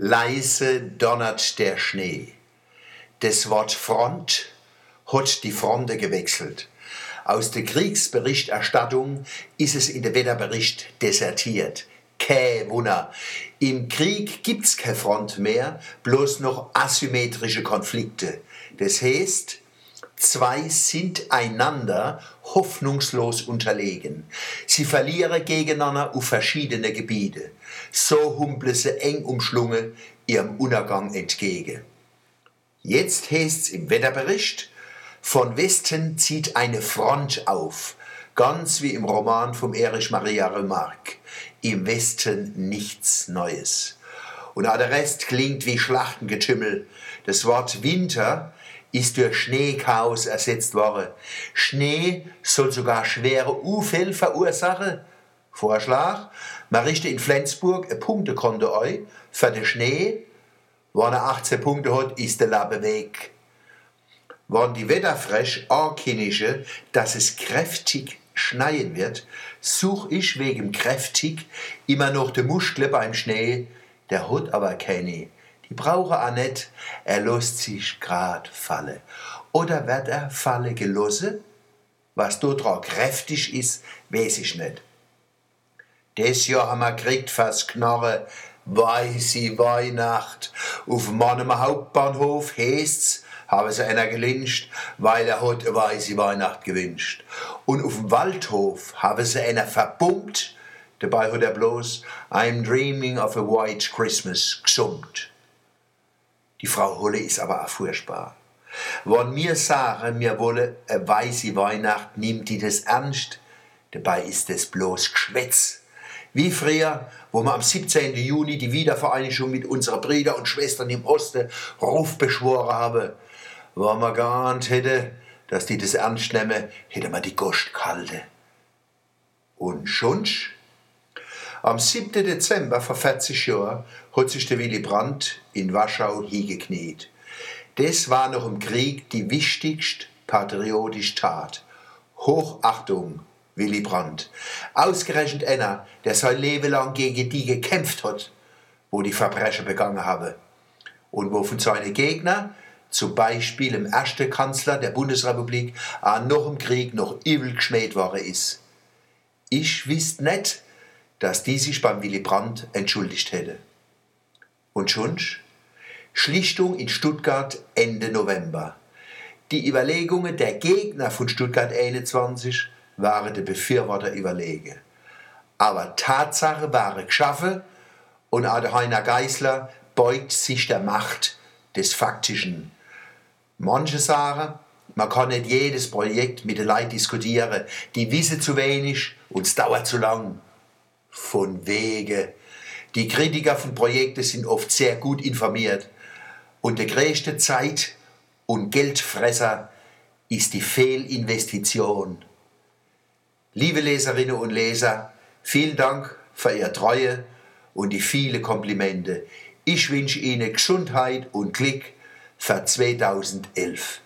Leise donnert der Schnee. Das Wort Front hat die Fronte gewechselt. Aus der Kriegsberichterstattung ist es in der Wetterbericht desertiert. Kä Wunder. Im Krieg gibt's keine Front mehr, bloß noch asymmetrische Konflikte. Das heißt, zwei sind einander hoffnungslos unterlegen. Sie verlieren gegeneinander auf verschiedene Gebiete. So humple sie eng umschlungen ihrem Untergang entgegen. Jetzt heißt's im Wetterbericht, von Westen zieht eine Front auf, ganz wie im Roman von Erich Maria Remarque. Im Westen nichts Neues. Und auch der Rest klingt wie Schlachtengetümmel. Das Wort Winter ist durch Schneechaos ersetzt worden. Schnee soll sogar schwere Unfälle verursachen. Vorschlag, man richte in Flensburg ein Punktekonto ein für den Schnee. Wenn er 18 Punkte hat, ist der Labe weg. Wenn die Wetterfresh ankündigen, dass es kräftig schneien wird, such ich wegen kräftig immer noch de Muschle beim Schnee, der hat aber keine. Die brauche er nicht, er lässt sich grad falle. Oder wird er falle gelosse? Was dort drauf kräftig ist, weiß ich nicht. Des Jahr haben wir kriegt fast Knarre, weiße Weihnacht. Auf meinem Hauptbahnhof heißt's, haben sie einer gelinscht, weil er eine weiße Weihnacht gewünscht. Und auf dem Waldhof haben sie einer verbummt, dabei hat er bloß I'm dreaming of a white Christmas gesummt. Die Frau Holle ist aber auch furchtbar. Wenn mir sagen, mir wolle eine weiße Weihnacht, nimmt die das ernst, dabei ist es bloß Geschwätz. Wie früher, wo wir am 17. Juni die Wiedervereinigung mit unseren Brüdern und Schwestern im Osten Ruf beschworen haben. Wenn man geahnt hätte, dass die das ernst nehmen, hätte man die Gost kalte. Und schonsch? Am 7. Dezember vor 40 Jahren hat sich der Willy Brandt in Warschau hingekniet. Das war noch im Krieg die wichtigste patriotische Tat. Hochachtung, Willy Brandt. Ausgerechnet einer, der sein Leben lang gegen die gekämpft hat, wo die Verbrechen begangen haben. Und wo von seinen Gegnern, zum Beispiel im ersten Kanzler der Bundesrepublik, auch noch im Krieg noch übel geschmäht worden ist. Ich wüsste nicht, dass die sich beim Willy Brandt entschuldigt hätte. Und schon? Schlichtung in Stuttgart Ende November. Die Überlegungen der Gegner von Stuttgart 21 waren der Befürworter überlegen. Aber Tatsache waren geschaffen und auch der Heiner Geißler beugt sich der Macht des Faktischen. Manche sagen, man kann nicht jedes Projekt mit den Leuten diskutieren, die wissen zu wenig und es dauert zu lang von Wege. Die Kritiker von Projekten sind oft sehr gut informiert. Und der größte Zeit- und Geldfresser ist die Fehlinvestition. Liebe Leserinnen und Leser, vielen Dank für Ihre Treue und die vielen Komplimente. Ich wünsche Ihnen Gesundheit und Glück für 2011.